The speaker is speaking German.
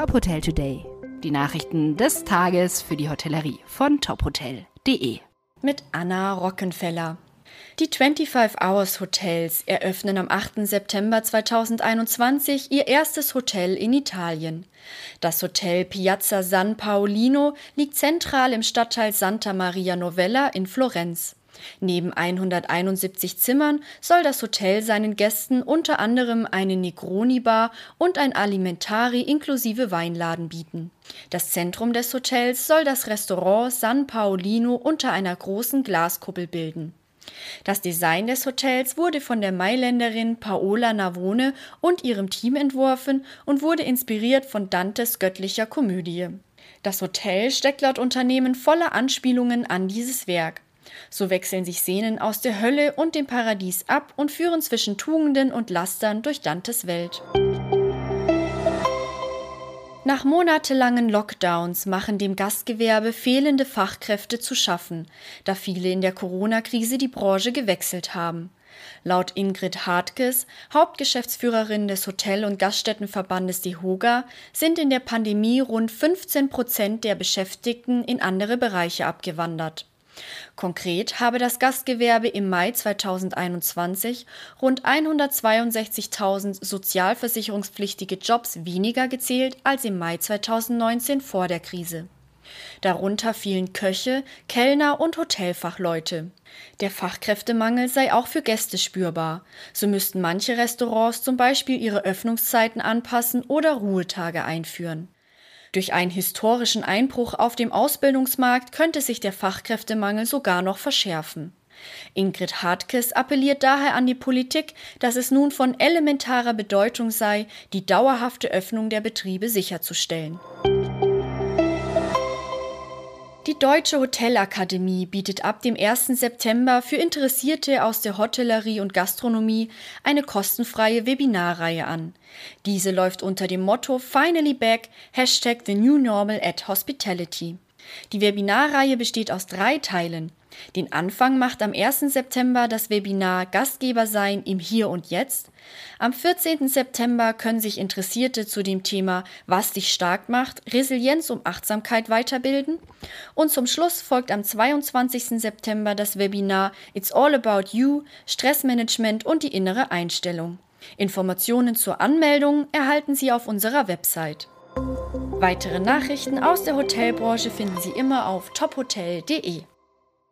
Top Hotel Today. Die Nachrichten des Tages für die Hotellerie von tophotel.de. Mit Anna Rockenfeller. Die 25 Hours Hotels eröffnen am 8. September 2021 ihr erstes Hotel in Italien. Das Hotel Piazza San Paolino liegt zentral im Stadtteil Santa Maria Novella in Florenz. Neben 171 Zimmern soll das Hotel seinen Gästen unter anderem eine Negroni-Bar und ein Alimentari inklusive Weinladen bieten. Das Zentrum des Hotels soll das Restaurant San Paolino unter einer großen Glaskuppel bilden. Das Design des Hotels wurde von der Mailänderin Paola Navone und ihrem Team entworfen und wurde inspiriert von Dantes göttlicher Komödie. Das Hotel steckt laut Unternehmen voller Anspielungen an dieses Werk. So wechseln sich Szenen aus der Hölle und dem Paradies ab und führen zwischen Tugenden und Lastern durch Dantes Welt. Nach monatelangen Lockdowns machen dem Gastgewerbe fehlende Fachkräfte zu schaffen, da viele in der Corona-Krise die Branche gewechselt haben. Laut Ingrid Hartkes, Hauptgeschäftsführerin des Hotel- und Gaststättenverbandes DEHOGA, sind in der Pandemie rund 15 Prozent der Beschäftigten in andere Bereiche abgewandert. Konkret habe das Gastgewerbe im Mai 2021 rund 162.000 sozialversicherungspflichtige Jobs weniger gezählt als im Mai 2019 vor der Krise. Darunter fielen Köche, Kellner und Hotelfachleute. Der Fachkräftemangel sei auch für Gäste spürbar. So müssten manche Restaurants zum Beispiel ihre Öffnungszeiten anpassen oder Ruhetage einführen. Durch einen historischen Einbruch auf dem Ausbildungsmarkt könnte sich der Fachkräftemangel sogar noch verschärfen. Ingrid Hartkes appelliert daher an die Politik, dass es nun von elementarer Bedeutung sei, die dauerhafte Öffnung der Betriebe sicherzustellen. Die Deutsche Hotelakademie bietet ab dem 1. September für Interessierte aus der Hotellerie und Gastronomie eine kostenfreie Webinarreihe an. Diese läuft unter dem Motto Finally Back, Hashtag The New Normal at Hospitality. Die Webinarreihe besteht aus drei Teilen. Den Anfang macht am 1. September das Webinar Gastgeber sein im Hier und Jetzt. Am 14. September können sich Interessierte zu dem Thema Was dich stark macht, Resilienz und Achtsamkeit weiterbilden. Und zum Schluss folgt am 22. September das Webinar It's All About You, Stressmanagement und die innere Einstellung. Informationen zur Anmeldung erhalten Sie auf unserer Website. Weitere Nachrichten aus der Hotelbranche finden Sie immer auf tophotel.de.